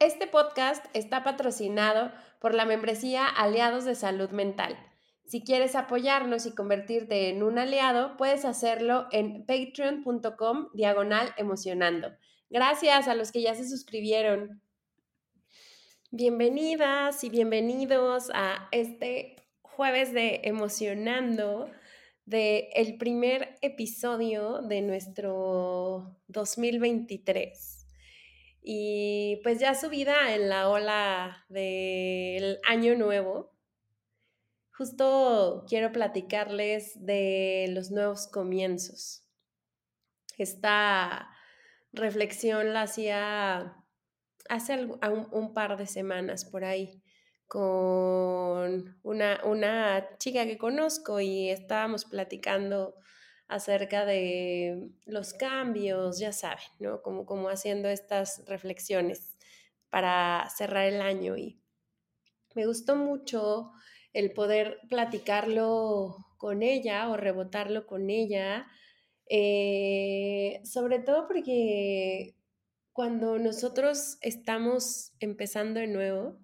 Este podcast está patrocinado por la membresía Aliados de Salud Mental. Si quieres apoyarnos y convertirte en un aliado, puedes hacerlo en patreon.com diagonal emocionando. Gracias a los que ya se suscribieron. Bienvenidas y bienvenidos a este jueves de Emocionando, de el primer episodio de nuestro 2023 y pues ya subida en la ola del año nuevo, justo quiero platicarles de los nuevos comienzos. Esta reflexión la hacía hace un, par de semanas por ahí con una, una chica que conozco y estábamos platicando acerca de los cambios, ya saben, ¿no? Como, como haciendo estas reflexiones para cerrar el año y me gustó mucho el poder platicarlo con ella o rebotarlo con ella, eh, sobre todo porque cuando nosotros estamos empezando de nuevo,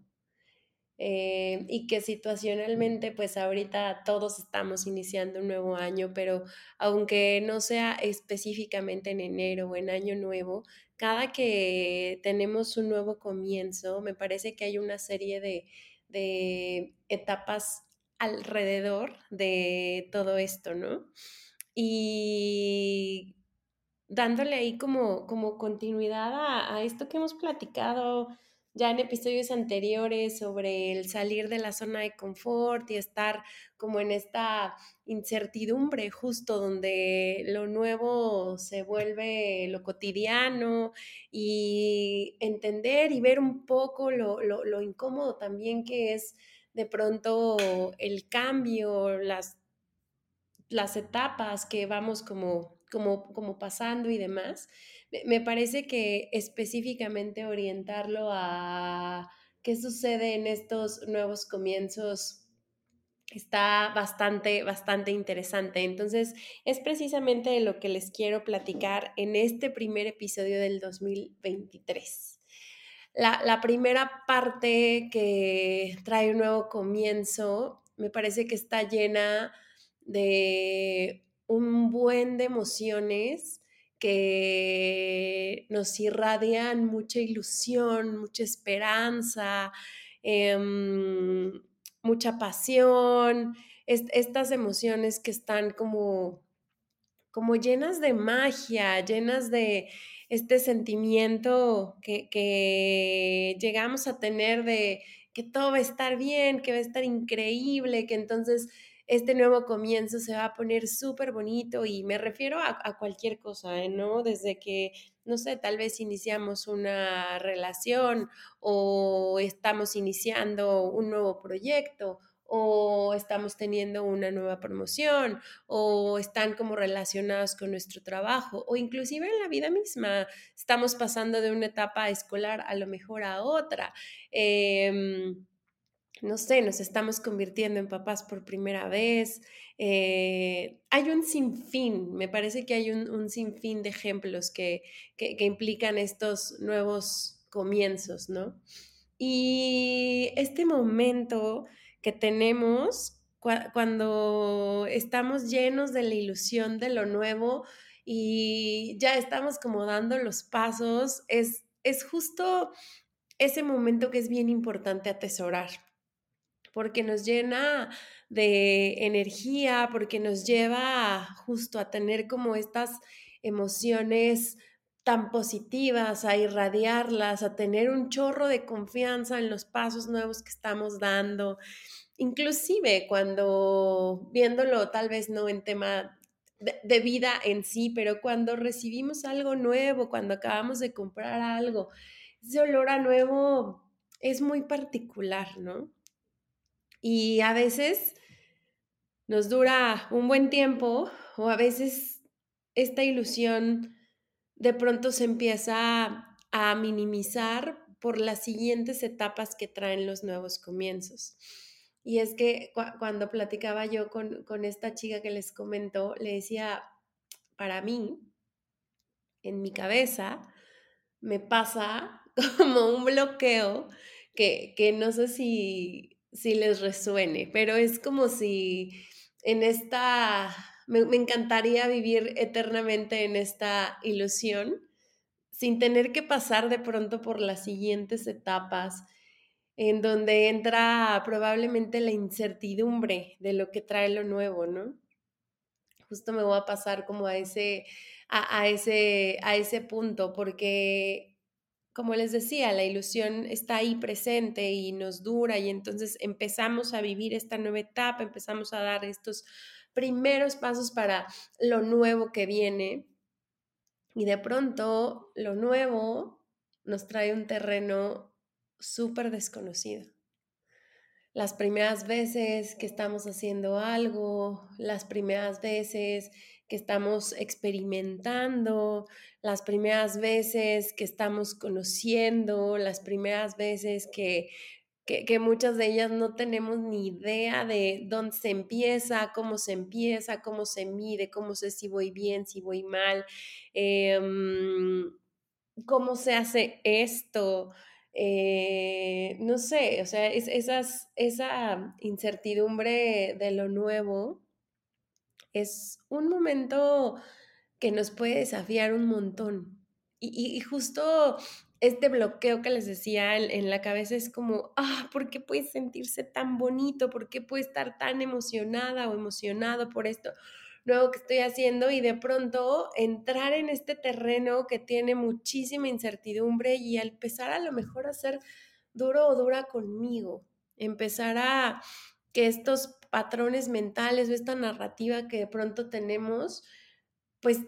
eh, y que situacionalmente pues ahorita todos estamos iniciando un nuevo año, pero aunque no sea específicamente en enero o en año nuevo, cada que tenemos un nuevo comienzo, me parece que hay una serie de, de etapas alrededor de todo esto, ¿no? Y dándole ahí como, como continuidad a, a esto que hemos platicado ya en episodios anteriores sobre el salir de la zona de confort y estar como en esta incertidumbre justo donde lo nuevo se vuelve lo cotidiano y entender y ver un poco lo, lo, incómodo también que es de pronto el cambio, las, las etapas que vamos como, como, como pasando y demás me parece que específicamente orientarlo a qué sucede en estos nuevos comienzos está bastante, bastante interesante. Entonces, es precisamente de lo que les quiero platicar en este primer episodio del 2023. La, la primera parte que trae un nuevo comienzo me parece que está llena de un buen de emociones que nos irradian mucha ilusión, mucha esperanza, em, mucha pasión, estas emociones que están como, como llenas de magia, llenas de este sentimiento que, que llegamos a tener de que todo va a estar bien, que va a estar increíble, que entonces este nuevo comienzo se va a poner súper bonito y me refiero a, cualquier cosa, ¿eh? ¿no? Desde que, no sé, tal vez iniciamos una relación o estamos iniciando un nuevo proyecto o estamos teniendo una nueva promoción o están como relacionados con nuestro trabajo o inclusive en la vida misma estamos pasando de una etapa escolar a lo mejor a otra. Em, no sé, nos estamos convirtiendo en papás por primera vez. Eh, hay un sinfín, me parece que hay un, sinfín de ejemplos que, implican estos nuevos comienzos, ¿no? Y este momento que tenemos cuando estamos llenos de la ilusión de lo nuevo y ya estamos como dando los pasos, es, es justo ese momento que es bien importante atesorar porque nos llena de energía, porque nos lleva justo a tener como estas emociones tan positivas, a irradiarlas, a tener un chorro de confianza en los pasos nuevos que estamos dando. Inclusive cuando viéndolo tal vez no en tema de, vida en sí, pero cuando recibimos algo nuevo, cuando acabamos de comprar algo, ese olor a nuevo es muy particular, ¿no? Y a veces nos dura un buen tiempo o a veces esta ilusión de pronto se empieza a minimizar por las siguientes etapas que traen los nuevos comienzos. Y es que cuando platicaba yo con, con esta chica que les comentó, le decía, para mí, en mi cabeza, me pasa como un bloqueo que, que no sé si, si les resuene, pero es como si en esta, me, encantaría vivir eternamente en esta ilusión sin tener que pasar de pronto por las siguientes etapas en donde entra probablemente la incertidumbre de lo que trae lo nuevo, ¿no? Justo me voy a pasar como a ese, a, ese, a ese punto, porque como les decía, la ilusión está ahí presente y nos dura y entonces empezamos a vivir esta nueva etapa, empezamos a dar estos primeros pasos para lo nuevo que viene y de pronto lo nuevo nos trae un terreno súper desconocido. Las primeras veces que estamos haciendo algo, las primeras veces que estamos experimentando, las primeras veces que estamos conociendo, las primeras veces que, que, muchas de ellas no tenemos ni idea de dónde se empieza, cómo se empieza, cómo se mide, cómo sé si voy bien, si voy mal, em, cómo se hace esto. Eh, no sé, o sea, es, esas, esa incertidumbre de lo nuevo es un momento que nos puede desafiar un montón. Y, justo este bloqueo que les decía en, en, la cabeza es como, ah, ¿por qué puede sentirse tan bonito? ¿Por qué puede estar tan emocionada o emocionado por esto? nuevo que estoy haciendo y de pronto entrar en este terreno que tiene muchísima incertidumbre y empezar a lo mejor a ser duro o dura conmigo, empezar a que estos patrones mentales o esta narrativa que de pronto tenemos, pues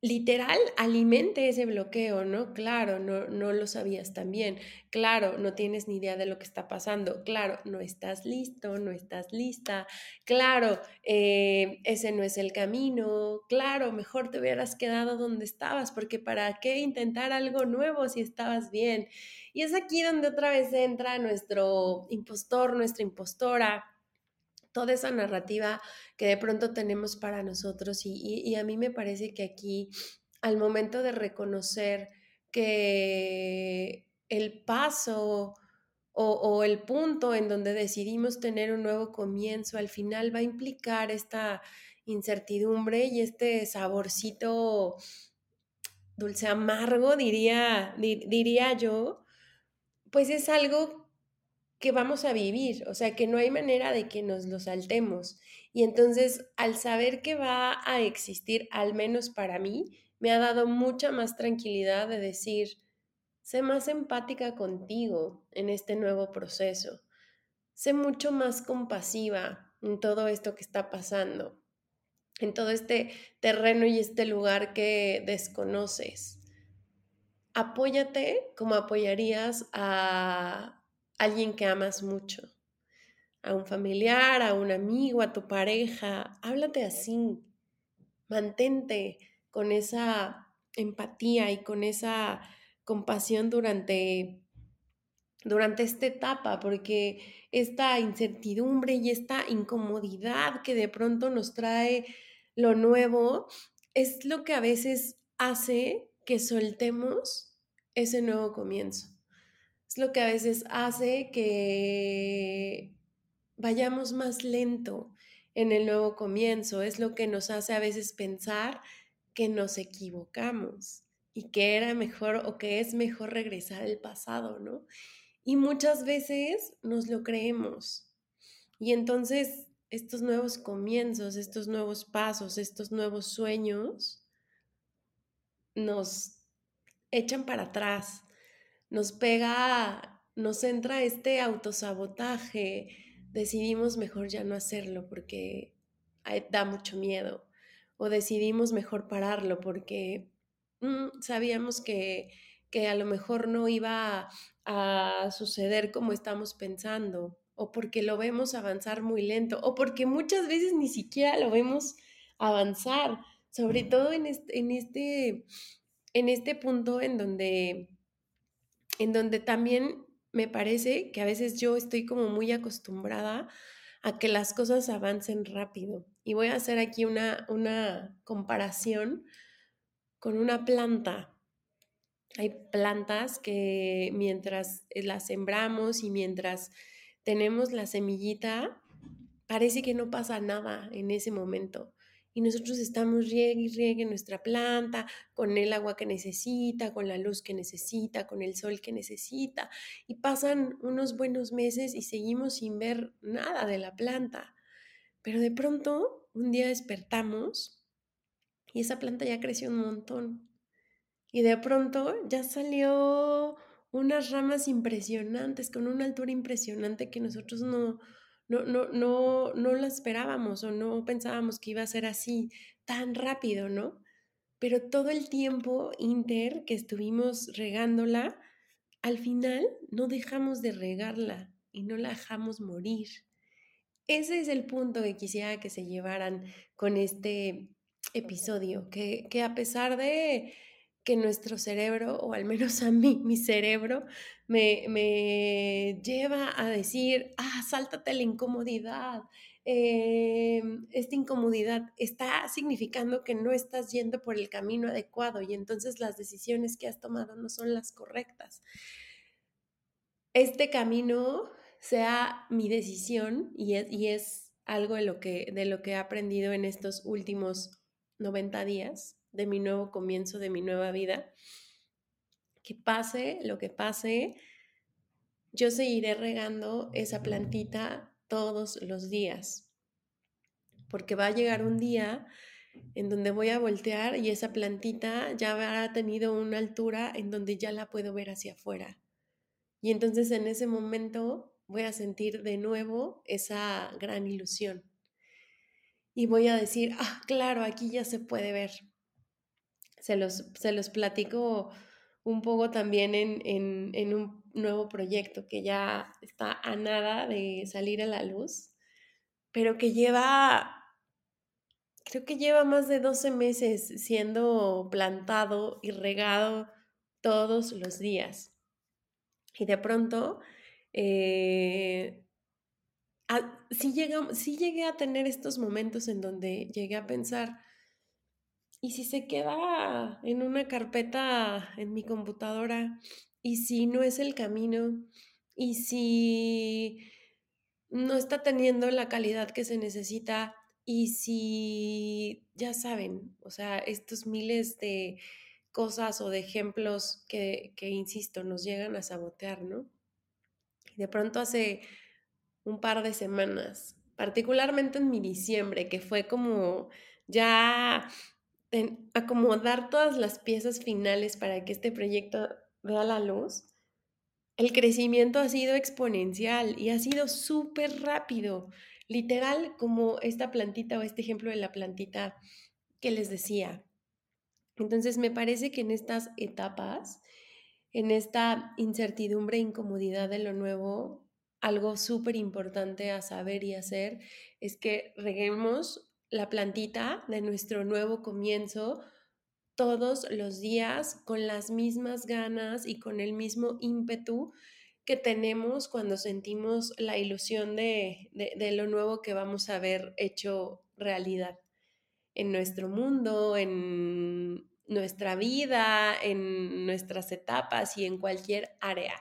literal alimente ese bloqueo, ¿no? Claro, no, no lo sabías también. Claro, no tienes ni idea de lo que está pasando. Claro, no estás listo, no estás lista. Claro, eh, ese no es el camino. Claro, mejor te hubieras quedado donde estabas, porque ¿para qué intentar algo nuevo si estabas bien? Y es aquí donde otra vez entra nuestro impostor, nuestra impostora toda esa narrativa que de pronto tenemos para nosotros y, a mí me parece que aquí al momento de reconocer que el paso o, el punto en donde decidimos tener un nuevo comienzo al final va a implicar esta incertidumbre y este saborcito dulce amargo, diría, diría yo, pues es algo que vamos a vivir, o sea, que no hay manera de que nos lo saltemos. Y entonces, al saber que va a existir, al menos para mí, me ha dado mucha más tranquilidad de decir, sé más empática contigo en este nuevo proceso, sé mucho más compasiva en todo esto que está pasando, en todo este terreno y este lugar que desconoces. Apóyate como apoyarías a alguien que amas mucho, a un familiar, a un amigo, a tu pareja. Háblate así, mantente con esa empatía y con esa compasión durante, durante esta etapa, porque esta incertidumbre y esta incomodidad que de pronto nos trae lo nuevo es lo que a veces hace que soltemos ese nuevo comienzo lo que a veces hace que vayamos más lento en el nuevo comienzo, es lo que nos hace a veces pensar que nos equivocamos y que era mejor o que es mejor regresar al pasado, ¿no? Y muchas veces nos lo creemos. Y entonces estos nuevos comienzos, estos nuevos pasos, estos nuevos sueños nos echan para atrás, nos pega, nos entra este autosabotaje, decidimos mejor ya no hacerlo porque da mucho miedo o decidimos mejor pararlo porque mm, sabíamos que, que a lo mejor no iba a, suceder como estamos pensando, o porque lo vemos avanzar muy lento, o porque muchas veces ni siquiera lo vemos avanzar, sobre todo en este, en este, en este punto en donde, en donde también me parece que a veces yo estoy como muy acostumbrada a que las cosas avancen rápido. Y voy a hacer aquí una, una comparación con una planta. Hay plantas que mientras eh, las sembramos y mientras tenemos la semillita, parece que no pasa nada en ese momento. Y nosotros estamos riegue y riegue nuestra planta con el agua que necesita, con la luz que necesita, con el sol que necesita. Y pasan unos buenos meses y seguimos sin ver nada de la planta. Pero de pronto, un día despertamos y esa planta ya creció un montón. Y de pronto ya salió unas ramas impresionantes, con una altura impresionante que nosotros no, no, no, no, esperábamos o no pensábamos que iba a ser así tan rápido, ¿no? Pero todo el tiempo inter que estuvimos regándola, al final no dejamos de regarla y no la dejamos morir. Ese es el punto que quisiera que se llevaran con este episodio, que, que a pesar de que nuestro cerebro, o al menos a mí, mi cerebro, me, me lleva a decir, ah, sáltate la incomodidad. Em, esta incomodidad está significando que no estás yendo por el camino adecuado y entonces las decisiones que has tomado no son las correctas. Este camino sea mi decisión y es, y es algo de lo, que, de lo que he aprendido en estos últimos 90 días de mi nuevo comienzo, de mi nueva vida. Que pase lo que pase, yo seguiré regando esa plantita todos los días, porque va a llegar un día en donde voy a voltear y esa plantita ya habrá tenido una altura en donde ya la puedo ver hacia afuera. Y entonces en ese momento voy a sentir de nuevo esa gran ilusión. Y voy a decir, ah, claro, aquí ya se puede ver se los, se los platico un poco también en, un nuevo proyecto que ya está a nada de salir a la luz, pero que lleva, creo que lleva más de 12 meses siendo plantado y regado todos los días. Y de pronto, eh, sí llegué a tener estos momentos en donde llegué a pensar, ¿y si se queda en una carpeta en mi computadora? ¿Y si no es el camino? ¿Y si no está teniendo la calidad que se necesita? ¿Y si, ya saben, o sea, estos miles de cosas o de ejemplos que, que insisto, nos llegan a sabotear, ¿no? Y de pronto hace un par de semanas, particularmente en mi diciembre, que fue como ya acomodar todas las piezas finales para que este proyecto vea la luz, el crecimiento ha sido exponencial y ha sido súper rápido, literal como esta plantita o este ejemplo de la plantita que les decía. Entonces me parece que en estas etapas, en esta incertidumbre e incomodidad de lo nuevo, algo súper importante a saber y hacer es que reguemos la plantita de nuestro nuevo comienzo todos los días con las mismas ganas y con el mismo ímpetu que tenemos cuando sentimos la ilusión de, lo nuevo que vamos a ver hecho realidad en nuestro mundo, en nuestra vida, en nuestras etapas y en cualquier área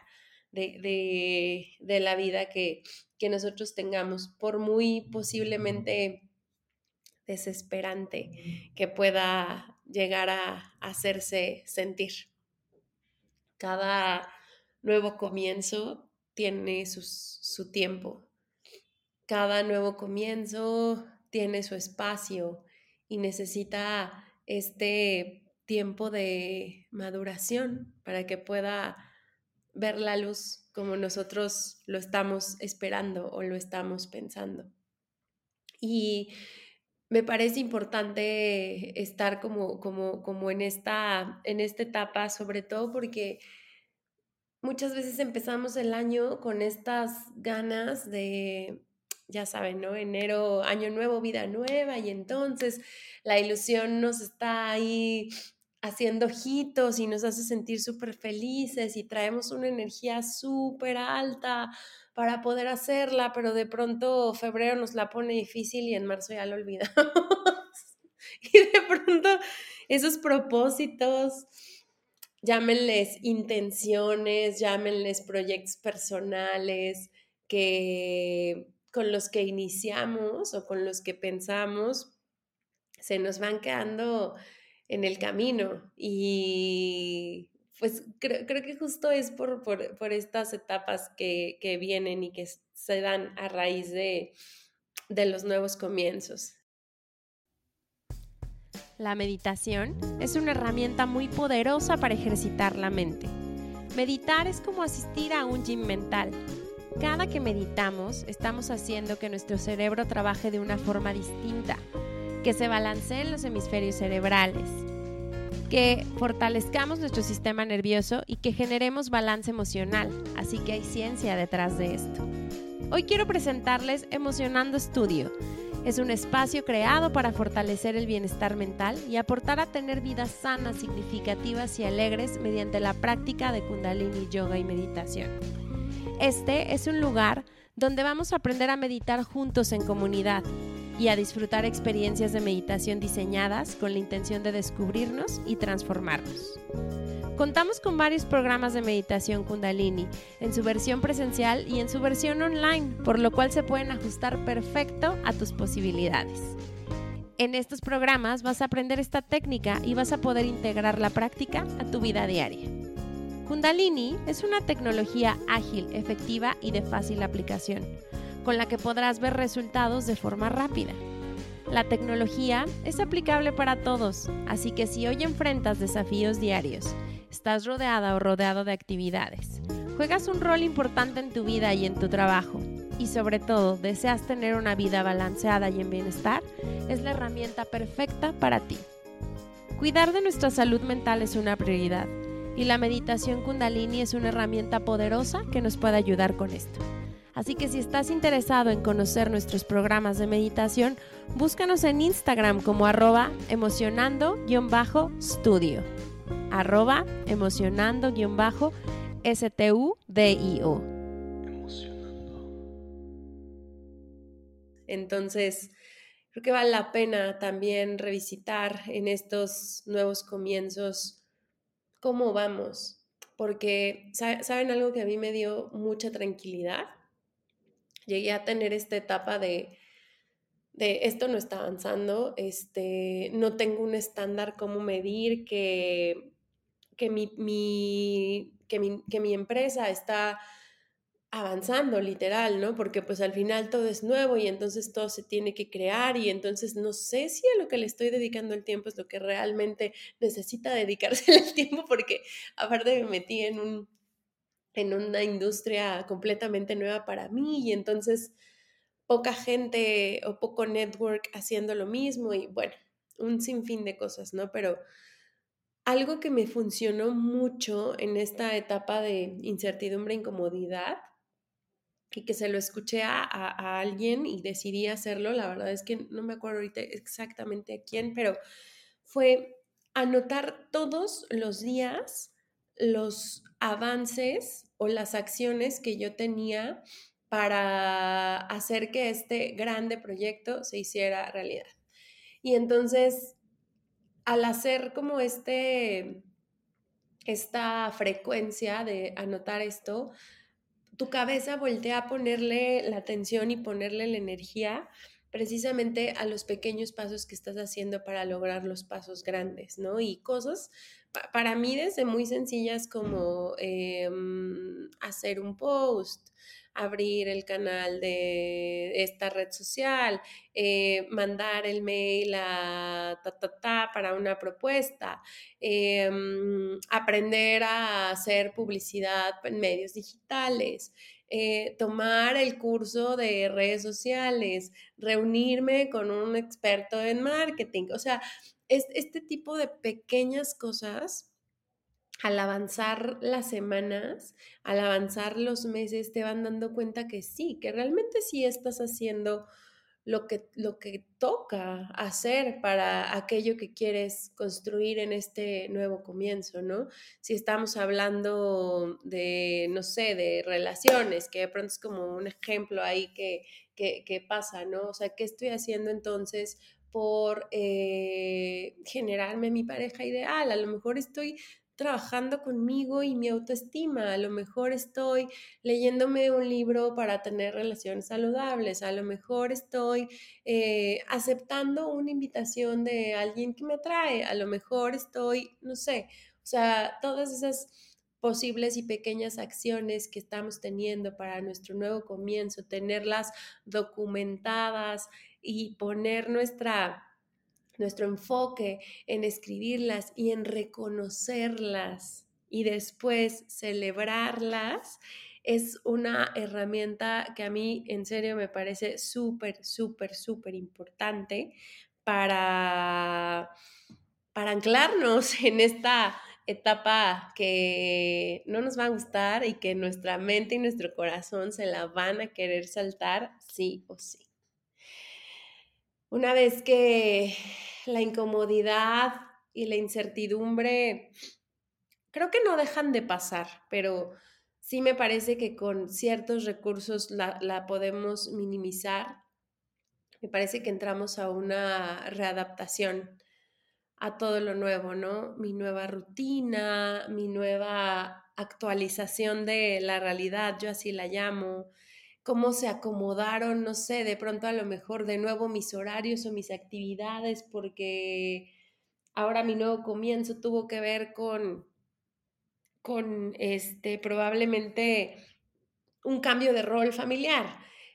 de, la vida que, que nosotros tengamos, por muy posiblemente desesperante que pueda llegar a hacerse sentir. Cada nuevo comienzo tiene su tiempo. Cada nuevo comienzo tiene su espacio y necesita este tiempo de maduración para que pueda ver la luz como nosotros lo estamos esperando o lo estamos pensando. Y me parece importante estar como, como, como en, esta, en esta etapa, sobre todo porque muchas veces empezamos el año con estas ganas de, ya saben, ¿no? Enero, año nuevo, vida nueva, y entonces la ilusión nos está ahí haciendo ojitos y nos hace sentir súper felices y traemos una energía súper alta para poder hacerla, pero de pronto febrero nos la pone difícil y en marzo ya lo olvidamos. y de pronto esos propósitos, llámenles intenciones, llámenles proyectos personales que con los que iniciamos o con los que pensamos, se nos van quedando en el camino y pues creo, que justo es por, estas etapas que, vienen y que se dan a raíz de, de los nuevos comienzos. La meditación es una herramienta muy poderosa para ejercitar la mente. Meditar es como asistir a un gym mental. Cada que meditamos estamos haciendo que nuestro cerebro trabaje de una forma distinta, que se balanceen los hemisferios cerebrales, que fortalezcamos nuestro sistema nervioso y que generemos balance emocional. Así que hay ciencia detrás de esto. Hoy quiero presentarles Emocionando Studio. Es un espacio creado para fortalecer el bienestar mental y aportar a tener vidas sanas, significativas y alegres mediante la práctica de kundalini, yoga y meditación. Este es un lugar donde vamos a aprender a meditar juntos en comunidad y a disfrutar experiencias de meditación diseñadas con la intención de descubrirnos y transformarnos. Contamos con varios programas de meditación kundalini, en su versión presencial y en su versión online, por lo cual se pueden ajustar perfecto a tus posibilidades. En estos programas vas a aprender esta técnica y vas a poder integrar la práctica a tu vida diaria. Kundalini es una tecnología ágil, efectiva y de fácil aplicación con la que podrás ver resultados de forma rápida. La tecnología es aplicable para todos, así que si hoy enfrentas desafíos diarios, estás rodeada o rodeado de actividades, juegas un rol importante en tu vida y en tu trabajo, y sobre todo deseas tener una vida balanceada y en bienestar, es la herramienta perfecta para ti. Cuidar de nuestra salud mental es una prioridad, y la meditación kundalini es una herramienta poderosa que nos puede ayudar con esto. Así que si estás interesado en conocer nuestros programas de meditación, búscanos en Instagram como arroba emocionando-studio. Arroba emocionando-studio. Entonces, creo que vale la pena también revisitar en estos nuevos comienzos cómo vamos, porque saben algo que a mí me dio mucha tranquilidad llegué a tener esta etapa de, de esto no está avanzando, este, no tengo un estándar cómo medir que, que, mi, que, mi, que mi empresa está avanzando literal, ¿no? Porque pues al final todo es nuevo y entonces todo se tiene que crear y entonces no sé si a lo que le estoy dedicando el tiempo es lo que realmente necesita dedicarse el tiempo porque aparte me metí en un en una industria completamente nueva para mí y entonces poca gente o poco network haciendo lo mismo y bueno, un sinfín de cosas, ¿no? Pero algo que me funcionó mucho en esta etapa de incertidumbre e incomodidad y que se lo escuché a, a, alguien y decidí hacerlo, la verdad es que no me acuerdo ahorita exactamente a quién, pero fue anotar todos los días los avances o las acciones que yo tenía para hacer que este grande proyecto se hiciera realidad. Y entonces, al hacer como este, esta frecuencia de anotar esto, tu cabeza voltea a ponerle la atención y ponerle la energía precisamente a los pequeños pasos que estás haciendo para lograr los pasos grandes, ¿no? Y cosas para mí desde muy sencillas como em, hacer un post, abrir el canal de esta red social, eh, mandar el mail a ta, ta, ta para una propuesta, em, aprender a hacer publicidad en medios digitales. Eh, tomar el curso de redes sociales, reunirme con un experto en marketing. O sea, es, este tipo de pequeñas cosas al avanzar las semanas, al avanzar los meses, te van dando cuenta que sí, que realmente sí estás haciendo lo que, lo que toca hacer para aquello que quieres construir en este nuevo comienzo, ¿no? Si estamos hablando de, no sé, de relaciones, que de pronto es como un ejemplo ahí que, que, pasa, ¿no? O sea, ¿qué estoy haciendo entonces por eh, generarme mi pareja ideal? A lo mejor estoy trabajando conmigo y mi autoestima. A lo mejor estoy leyéndome un libro para tener relaciones saludables. A lo mejor estoy eh, aceptando una invitación de alguien que me atrae. A lo mejor estoy, no sé, o sea, todas esas posibles y pequeñas acciones que estamos teniendo para nuestro nuevo comienzo, tenerlas documentadas y poner nuestra nuestro enfoque en escribirlas y en reconocerlas y después celebrarlas es una herramienta que a mí en serio me parece súper, súper, súper importante para, para anclarnos en esta etapa que no nos va a gustar y que nuestra mente y nuestro corazón se la van a querer saltar sí o sí. Una vez que la incomodidad y la incertidumbre creo que no dejan de pasar, pero sí me parece que con ciertos recursos la, podemos minimizar. Me parece que entramos a una readaptación a todo lo nuevo, ¿no? Mi nueva rutina, mi nueva actualización de la realidad, yo así la llamo, cómo se acomodaron, no sé, de pronto a lo mejor de nuevo mis horarios o mis actividades, porque ahora mi nuevo comienzo tuvo que ver con, con este, probablemente un cambio de rol familiar.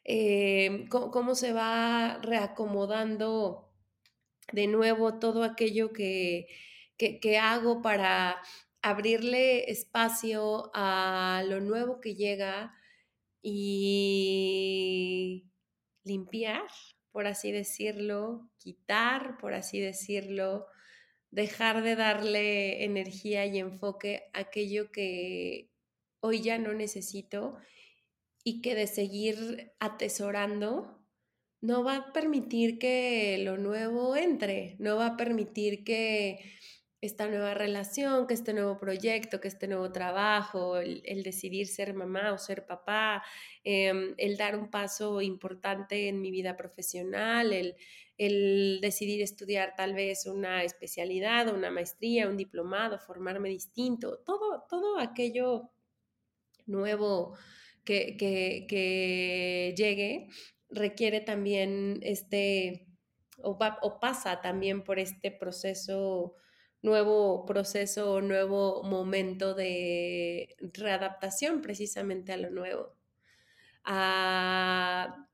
Eh, cómo, se va reacomodando de nuevo todo aquello que, que hago para abrirle espacio a lo nuevo que llega, y limpiar, por así decirlo, quitar, por así decirlo, dejar de darle energía y enfoque a aquello que hoy ya no necesito y que de seguir atesorando no va a permitir que lo nuevo entre, no va a permitir que esta nueva relación, que este nuevo proyecto, que este nuevo trabajo, el, decidir ser mamá o ser papá, em, el dar un paso importante en mi vida profesional, el, el decidir estudiar tal vez una especialidad, una maestría, un diplomado, formarme distinto, todo, todo aquello nuevo que, que, que llegue requiere también este, o, o pasa también por este proceso nuevo proceso, nuevo momento de readaptación precisamente a lo nuevo, a,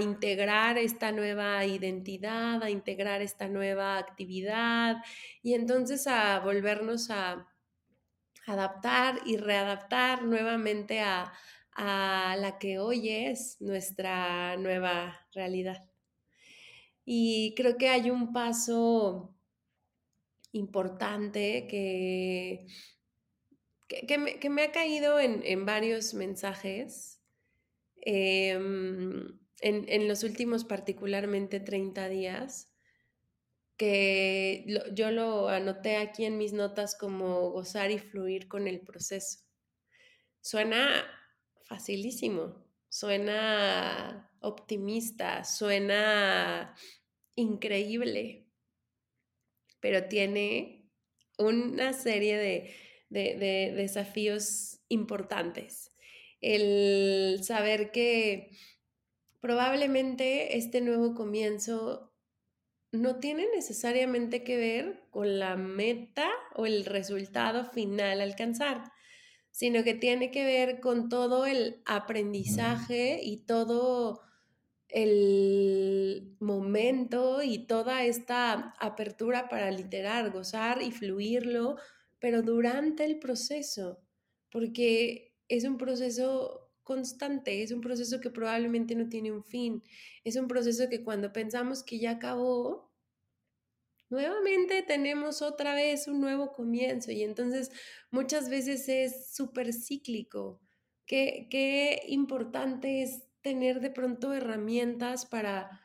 integrar esta nueva identidad, a integrar esta nueva actividad y entonces a volvernos a adaptar y readaptar nuevamente a, a la que hoy es nuestra nueva realidad. Y creo que hay un paso importante que, que, me, ha caído en, varios mensajes. Em, en, los últimos particularmente 30 días, que yo lo anoté aquí en mis notas como gozar y fluir con el proceso. Suena facilísimo, suena optimista, suena increíble, pero tiene una serie de, desafíos importantes. El saber que probablemente este nuevo comienzo no tiene necesariamente que ver con la meta o el resultado final a alcanzar, sino que tiene que ver con todo el aprendizaje y todo el momento y toda esta apertura para literar, gozar y fluirlo, pero durante el proceso, porque es un proceso constante, es un proceso que probablemente no tiene un fin, es un proceso que cuando pensamos que ya acabó, nuevamente tenemos otra vez un nuevo comienzo y entonces muchas veces es súper cíclico. Qué, qué importante es tener de pronto herramientas para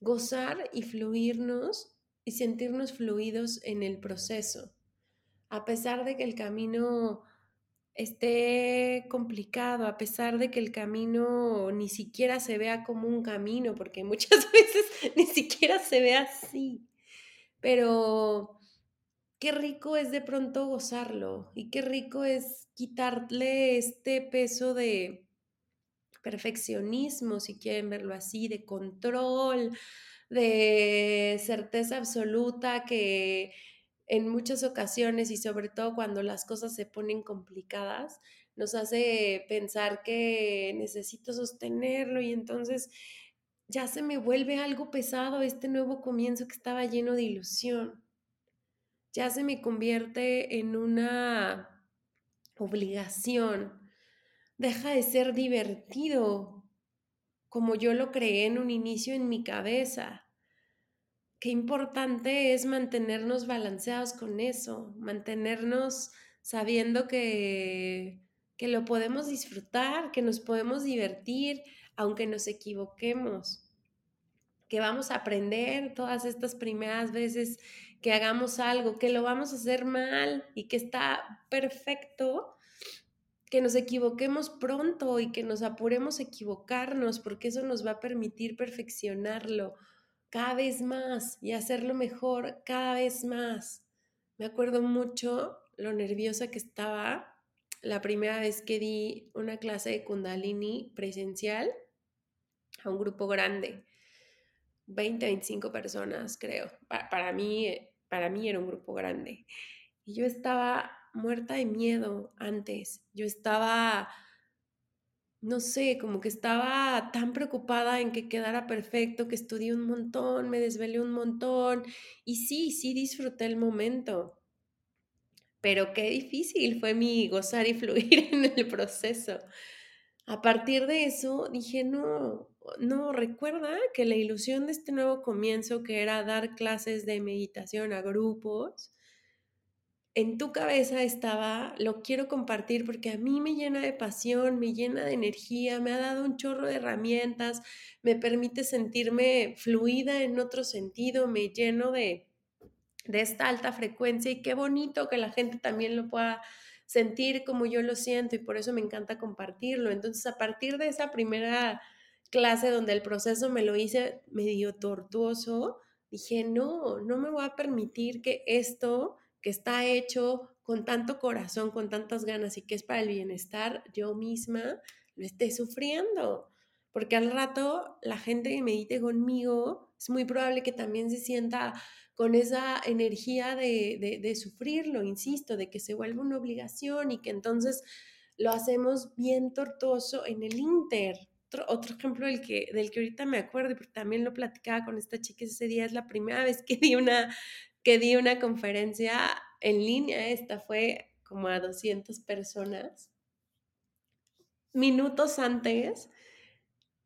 gozar y fluirnos y sentirnos fluidos en el proceso. A pesar de que el camino esté complicado, a pesar de que el camino ni siquiera se vea como un camino, porque muchas veces ni siquiera se ve así. Pero qué rico es de pronto gozarlo y qué rico es quitarle este peso de perfeccionismo, si quieren verlo así, de control, de certeza absoluta que en muchas ocasiones y sobre todo cuando las cosas se ponen complicadas, nos hace pensar que necesito sostenerlo y entonces ya se me vuelve algo pesado este nuevo comienzo que estaba lleno de ilusión. Ya se me convierte en una obligación. Deja de ser divertido como yo lo creé en un inicio en mi cabeza. Qué importante es mantenernos balanceados con eso, mantenernos sabiendo que, que lo podemos disfrutar, que nos podemos divertir, aunque nos equivoquemos, que vamos a aprender todas estas primeras veces que hagamos algo, que lo vamos a hacer mal y que está perfecto, que nos equivoquemos pronto y que nos apuremos a equivocarnos, porque eso nos va a permitir perfeccionarlo cada vez más y hacerlo mejor cada vez más. Me acuerdo mucho lo nerviosa que estaba la primera vez que di una clase de kundalini presencial a un grupo grande, 20, 25 personas creo. Para, mí, para mí era un grupo grande. Y yo estaba muerta de miedo antes. Yo estaba no sé, como que estaba tan preocupada en que quedara perfecto, que estudié un montón, me desvelé un montón y sí, sí disfruté el momento. Pero qué difícil fue mi gozar y fluir en el proceso. A partir de eso dije, no, no, recuerda que la ilusión de este nuevo comienzo, que era dar clases de meditación a grupos, en tu cabeza estaba, lo quiero compartir porque a mí me llena de pasión, me llena de energía, me ha dado un chorro de herramientas, me permite sentirme fluida en otro sentido, me lleno de, de esta alta frecuencia y qué bonito que la gente también lo pueda sentir como yo lo siento y por eso me encanta compartirlo. Entonces, a partir de esa primera clase donde el proceso me lo hice medio tortuoso, dije, no, no me voy a permitir que esto que está hecho con tanto corazón, con tantas ganas y que es para el bienestar, yo misma lo esté sufriendo. Porque al rato la gente que medite conmigo es muy probable que también se sienta con esa energía de, de, sufrirlo, insisto, de que se vuelva una obligación y que entonces lo hacemos bien tortuoso en el Inter. Otro, otro, ejemplo del que, del que ahorita me acuerdo, porque también lo platicaba con esta chica ese día, es la primera vez que di una que di una conferencia en línea, esta fue como a 200 personas. Minutos antes,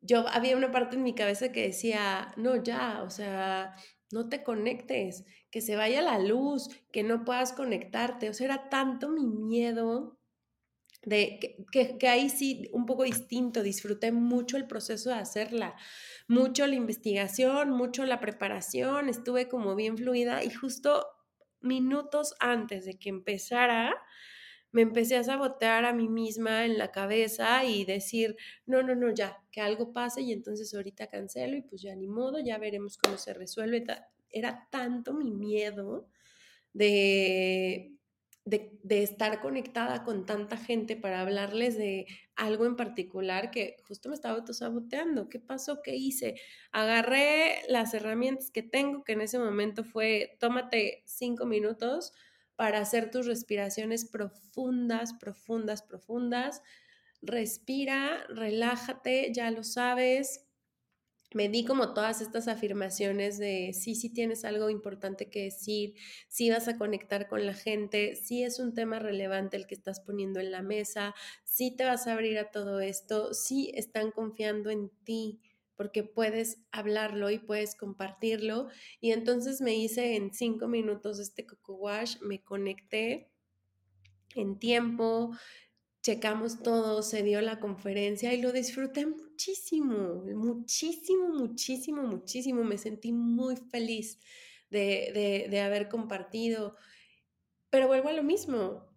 yo había una parte en mi cabeza que decía, no, ya, o sea, no te conectes, que se vaya la luz, que no puedas conectarte. O sea, era tanto mi miedo de que, que, ahí sí, un poco distinto, disfruté mucho el proceso de hacerla, mucho la investigación, mucho la preparación, estuve como bien fluida y justo minutos antes de que empezara, me empecé a sabotear a mí misma en la cabeza y decir, no, no, no, ya, que algo pase y entonces ahorita cancelo y pues ya ni modo, ya veremos cómo se resuelve. Era tanto mi miedo de de, estar conectada con tanta gente para hablarles de algo en particular que justo me estaba autosaboteando. ¿Qué pasó? ¿Qué hice? Agarré las herramientas que tengo, que en ese momento fue, tómate cinco minutos para hacer tus respiraciones profundas, profundas, profundas. Respira, relájate, ya lo sabes, me di como todas estas afirmaciones de sí, sí tienes algo importante que decir, sí vas a conectar con la gente, sí es un tema relevante el que estás poniendo en la mesa, sí te vas a abrir a todo esto, sí están confiando en ti porque puedes hablarlo y puedes compartirlo. Y entonces me hice en cinco minutos este coco wash, me conecté en tiempo, checamos todo, se dio la conferencia y lo disfruté muchísimo, muchísimo, muchísimo, muchísimo. Me sentí muy feliz de, haber compartido. Pero vuelvo a lo mismo,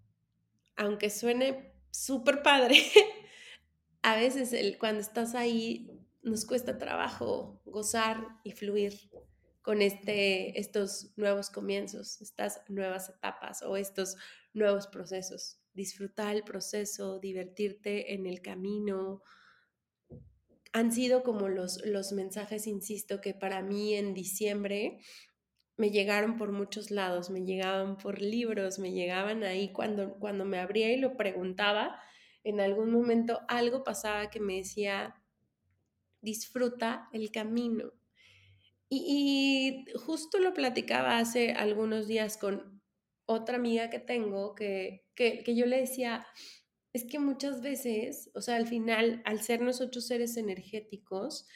aunque suene súper padre, a veces el, cuando estás ahí nos cuesta trabajo gozar y fluir con este, estos nuevos comienzos, estas nuevas etapas o estos nuevos procesos disfrutar el proceso, divertirte en el camino. Han sido como los, los mensajes, insisto, que para mí en diciembre me llegaron por muchos lados, me llegaban por libros, me llegaban ahí cuando, cuando me abría y lo preguntaba, en algún momento algo pasaba que me decía, disfruta el camino. Y, y, justo lo platicaba hace algunos días con otra amiga que tengo que, que, yo le decía, es que muchas veces, o sea, al final, al ser nosotros seres energéticos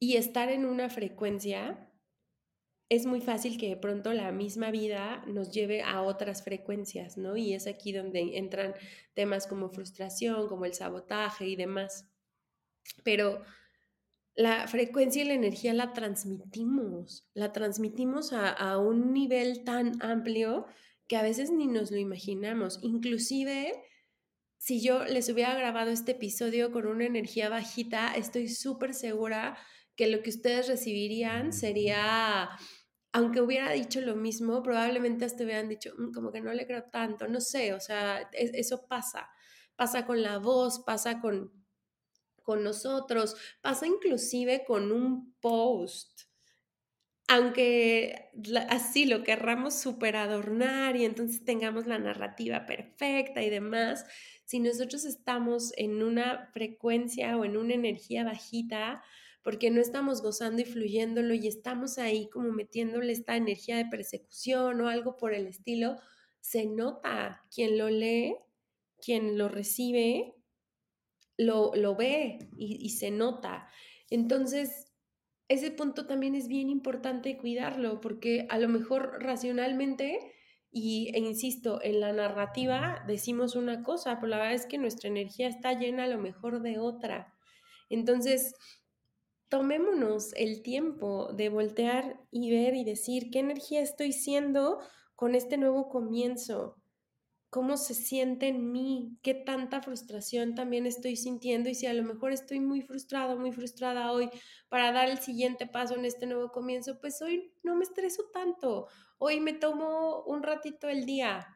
y estar en una frecuencia, es muy fácil que de pronto la misma vida nos lleve a otras frecuencias, ¿no? Y es aquí donde entran temas como frustración, como el sabotaje y demás. Pero la frecuencia y la energía la transmitimos, la transmitimos a, un nivel tan amplio que a veces ni nos lo imaginamos. Inclusive, si yo les hubiera grabado este episodio con una energía bajita, estoy súper segura que lo que ustedes recibirían sería, aunque hubiera dicho lo mismo, probablemente hasta hubieran dicho, mm, como que no le creo tanto, no sé, o sea, eso pasa, pasa con la voz, pasa con con nosotros, pasa inclusive con un post. Aunque así lo querramos super adornar y entonces tengamos la narrativa perfecta y demás, si nosotros estamos en una frecuencia o en una energía bajita, porque no estamos gozando y fluyéndolo y estamos ahí como metiéndole esta energía de persecución o algo por el estilo, se nota quien lo lee, quien lo recibe, lo, ve y, se nota. Entonces, ese punto también es bien importante cuidarlo, porque a lo mejor racionalmente, y, e insisto, en la narrativa decimos una cosa, pero la verdad es que nuestra energía está llena a lo mejor de otra. Entonces, tomémonos el tiempo de voltear y ver y decir qué energía estoy siendo con este nuevo comienzo cómo se siente en mí, qué tanta frustración también estoy sintiendo y si a lo mejor estoy muy frustrada, muy frustrada hoy para dar el siguiente paso en este nuevo comienzo, pues hoy no me estreso tanto, hoy me tomo un ratito el día.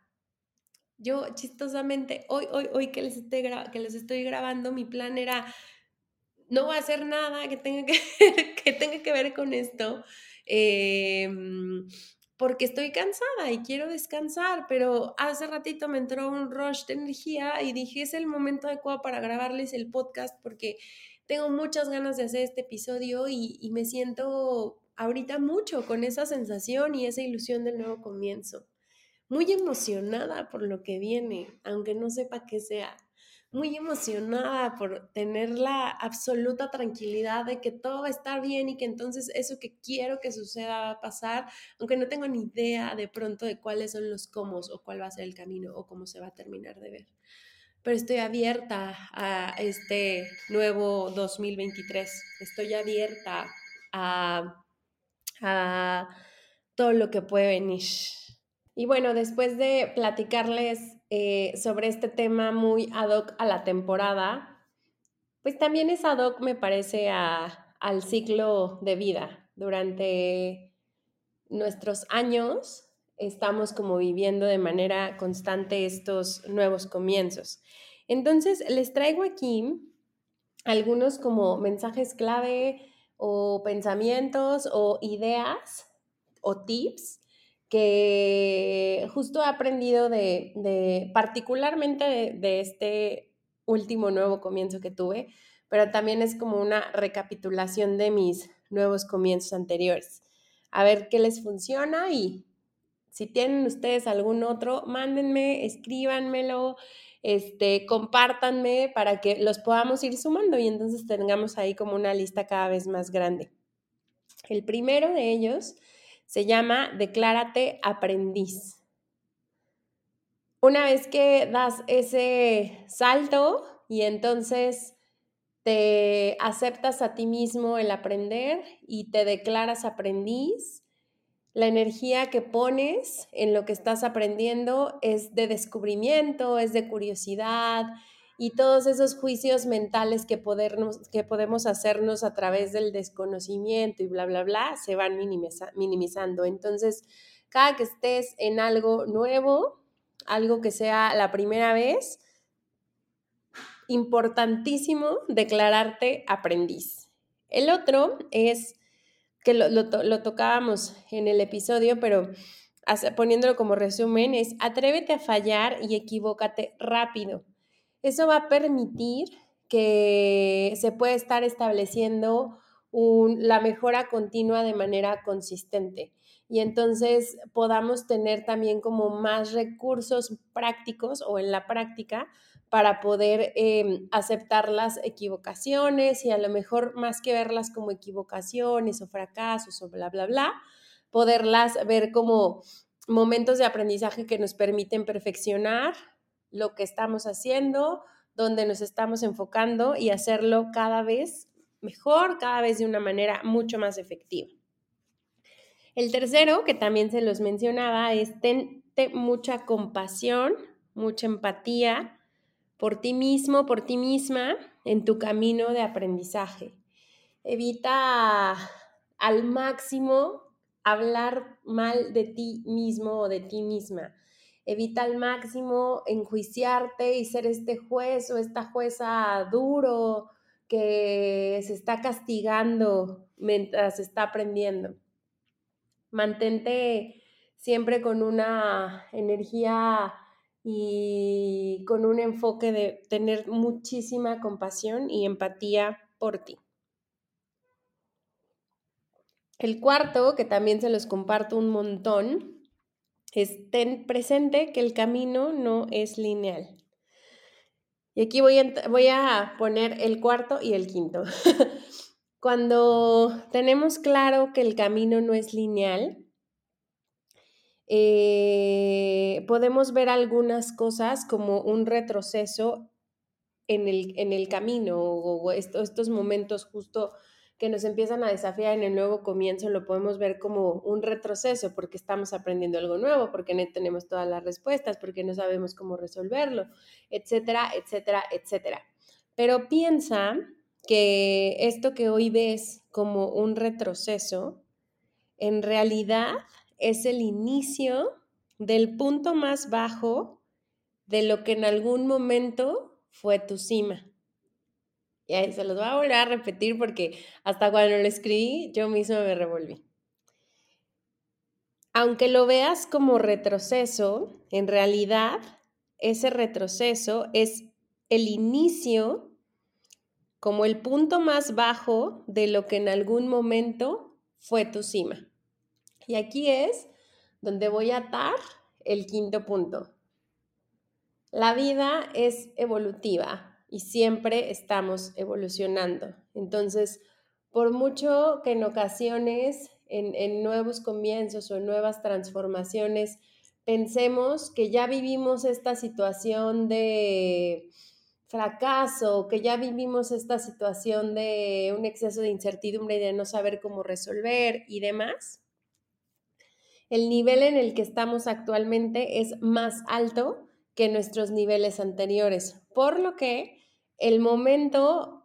Yo chistosamente, hoy, hoy, hoy que les, estoy que les estoy grabando, mi plan era no va a hacer nada que tenga que, que, tenga que ver con esto. Eh, porque estoy cansada y quiero descansar, pero hace ratito me entró un rush de energía y dije, es el momento adecuado para grabarles el podcast porque tengo muchas ganas de hacer este episodio y, me siento ahorita mucho con esa sensación y esa ilusión del nuevo comienzo. Muy emocionada por lo que viene, aunque no sepa qué sea muy emocionada por tener la absoluta tranquilidad de que todo va a estar bien y que entonces eso que quiero que suceda va a pasar, aunque no tengo ni idea de pronto de cuáles son los cómo o cuál va a ser el camino o cómo se va a terminar de ver. Pero estoy abierta a este nuevo 2023, estoy abierta a, a todo lo que puede venir. Y bueno, después de platicarles eh, sobre este tema muy ad hoc a la temporada, pues también es ad hoc, me parece, al ciclo de vida. Durante nuestros años estamos como viviendo de manera constante estos nuevos comienzos. Entonces, les traigo aquí algunos como mensajes clave o pensamientos o ideas o tips que justo he aprendido de, particularmente de, este último nuevo comienzo que tuve, pero también es como una recapitulación de mis nuevos comienzos anteriores. A ver qué les funciona y si tienen ustedes algún otro, mándenme, escríbanmelo, este, compártanme para que los podamos ir sumando y entonces tengamos ahí como una lista cada vez más grande. El primero de ellos se llama Declárate aprendiz. Una vez que das ese salto y entonces te aceptas a ti mismo el aprender y te declaras aprendiz, la energía que pones en lo que estás aprendiendo es de descubrimiento, es de curiosidad y todos esos juicios mentales que, que podemos hacernos a través del desconocimiento y bla, bla, bla, se van minimizando. Entonces, cada que estés en algo nuevo, algo que sea la primera vez, importantísimo declararte aprendiz. El otro es que lo, tocábamos en el episodio, pero poniéndolo como resumen, es atrévete a fallar y equivócate rápido. Eso va a permitir que se pueda estar estableciendo la mejora continua de manera consistente. Y entonces podamos tener también como más recursos prácticos o en la práctica para poder em, aceptar las equivocaciones y a lo mejor más que verlas como equivocaciones o fracasos o bla, bla, bla, poderlas ver como momentos de aprendizaje que nos permiten perfeccionar lo que estamos haciendo, donde nos estamos enfocando y hacerlo cada vez mejor, cada vez de una manera mucho más efectiva. El tercero, que también se los mencionaba, es ten mucha compasión, mucha empatía, por ti mismo, por ti misma, en tu camino de aprendizaje. Evita al máximo hablar mal de ti mismo o de ti misma. Evita al máximo enjuiciarte y ser este juez o esta jueza duro que se está castigando mientras está aprendiendo. Mantente siempre con una energía y con un enfoque de tener muchísima compasión y empatía por ti. El cuarto, que también se los comparto un montón, es ten presente que el camino no es lineal. Y aquí voy a, voy a poner el cuarto y el quinto. Cuando tenemos claro que el camino no es lineal, eh, podemos ver algunas cosas como un retroceso en el, en el camino o, estos momentos justo que nos empiezan a desafiar en el nuevo comienzo, lo podemos ver como un retroceso porque estamos aprendiendo algo nuevo, porque no tenemos todas las respuestas, porque no sabemos cómo resolverlo, etcétera, etcétera, etcétera. Pero piensa que esto que hoy ves como un retroceso, en realidad es el inicio del punto más bajo de lo que en algún momento fue tu cima. Y se los voy a volver a repetir porque hasta cuando lo escribí yo mismo me revolví. Aunque lo veas como retroceso, en realidad ese retroceso es el inicio como el punto más bajo de lo que en algún momento fue tu cima. Y aquí es donde voy a atar el quinto punto. La vida es evolutiva y siempre estamos evolucionando. Entonces, por mucho que en ocasiones, en, nuevos comienzos o en nuevas transformaciones, pensemos que ya vivimos esta situación de fracaso, que ya vivimos esta situación de un exceso de incertidumbre y de no saber cómo resolver y demás, el nivel en el que estamos actualmente es más alto que nuestros niveles anteriores, por lo que el momento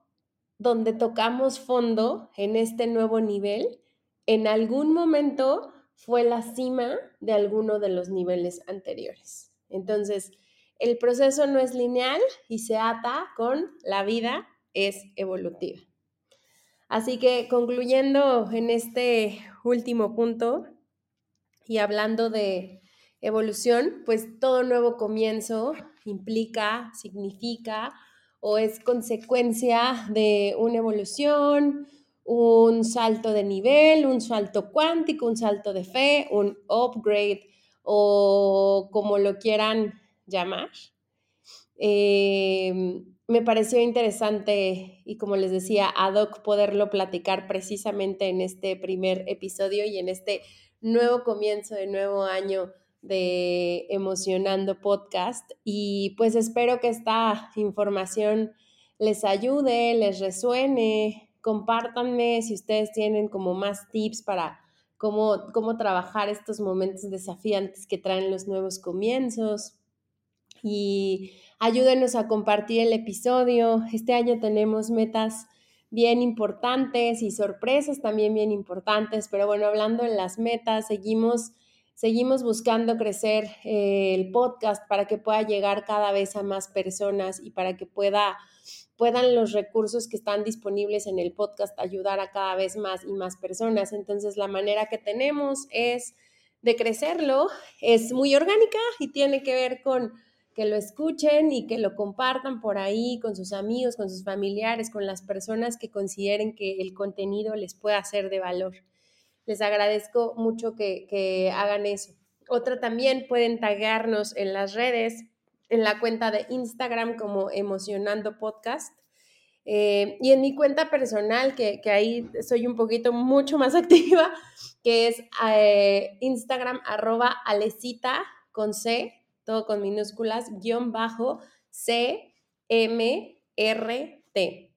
donde tocamos fondo en este nuevo nivel, en algún momento fue la cima de alguno de los niveles anteriores. Entonces, el proceso no es lineal y se ata con la vida es evolutiva. Así que concluyendo en este último punto y hablando de evolución, pues todo nuevo comienzo implica, significa o es consecuencia de una evolución, un salto de nivel, un salto cuántico, un salto de fe, un upgrade o como lo quieran llamar. Em, me pareció interesante y como les decía, ad hoc poderlo platicar precisamente en este primer episodio y en este nuevo comienzo de nuevo año de Emocionando Podcast. Y pues espero que esta información les ayude, les resuene. Compártanme si ustedes tienen como más tips para cómo, cómo trabajar estos momentos desafiantes que traen los nuevos comienzos. Y ayúdenos a compartir el episodio. Este año tenemos metas bien importantes y sorpresas también bien importantes, pero bueno, hablando en las metas, seguimos, seguimos buscando crecer eh, el podcast para que pueda llegar cada vez a más personas y para que pueda, puedan los recursos que están disponibles en el podcast ayudar a cada vez más y más personas. Entonces, la manera que tenemos es de crecerlo, es muy orgánica y tiene que ver con que lo escuchen y que lo compartan por ahí con sus amigos, con sus familiares, con las personas que consideren que el contenido les pueda ser de valor. Les agradezco mucho que, hagan eso. Otra también pueden tagarnos en las redes, en la cuenta de Instagram como Emocionando Podcast. Eh, y en mi cuenta personal, que, ahí soy un poquito mucho más activa, que es eh, Instagram arroba alecita con C, todo con minúsculas, guion bajo C M R T.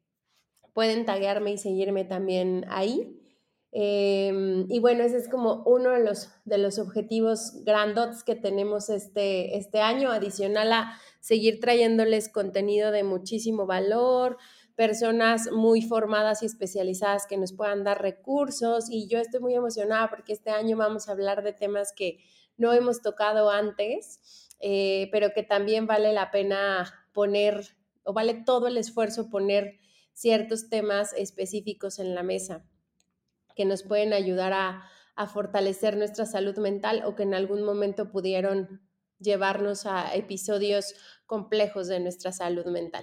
Pueden taguearme y seguirme también ahí. Em, y bueno, ese es como uno de los, de los objetivos grandotes que tenemos este, este año, adicional a seguir trayéndoles contenido de muchísimo valor, personas muy formadas y especializadas que nos puedan dar recursos. Y yo estoy muy emocionada porque este año vamos a hablar de temas que no hemos tocado antes eh, pero que también vale la pena poner, o vale todo el esfuerzo poner ciertos temas específicos en la mesa que nos pueden ayudar a, fortalecer nuestra salud mental o que en algún momento pudieron llevarnos a episodios complejos de nuestra salud mental.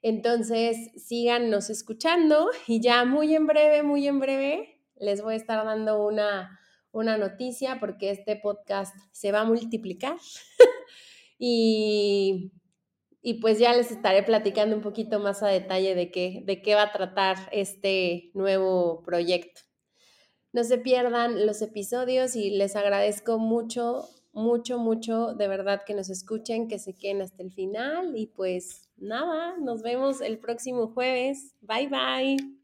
Entonces, síganos escuchando y ya muy en breve, muy en breve, les voy a estar dando una, una noticia porque este podcast se va a multiplicar y, y, pues ya les estaré platicando un poquito más a detalle de qué, de qué va a tratar este nuevo proyecto. No se pierdan los episodios y les agradezco mucho, mucho, mucho de verdad que nos escuchen, que se queden hasta el final y pues nada, nos vemos el próximo jueves. Bye bye.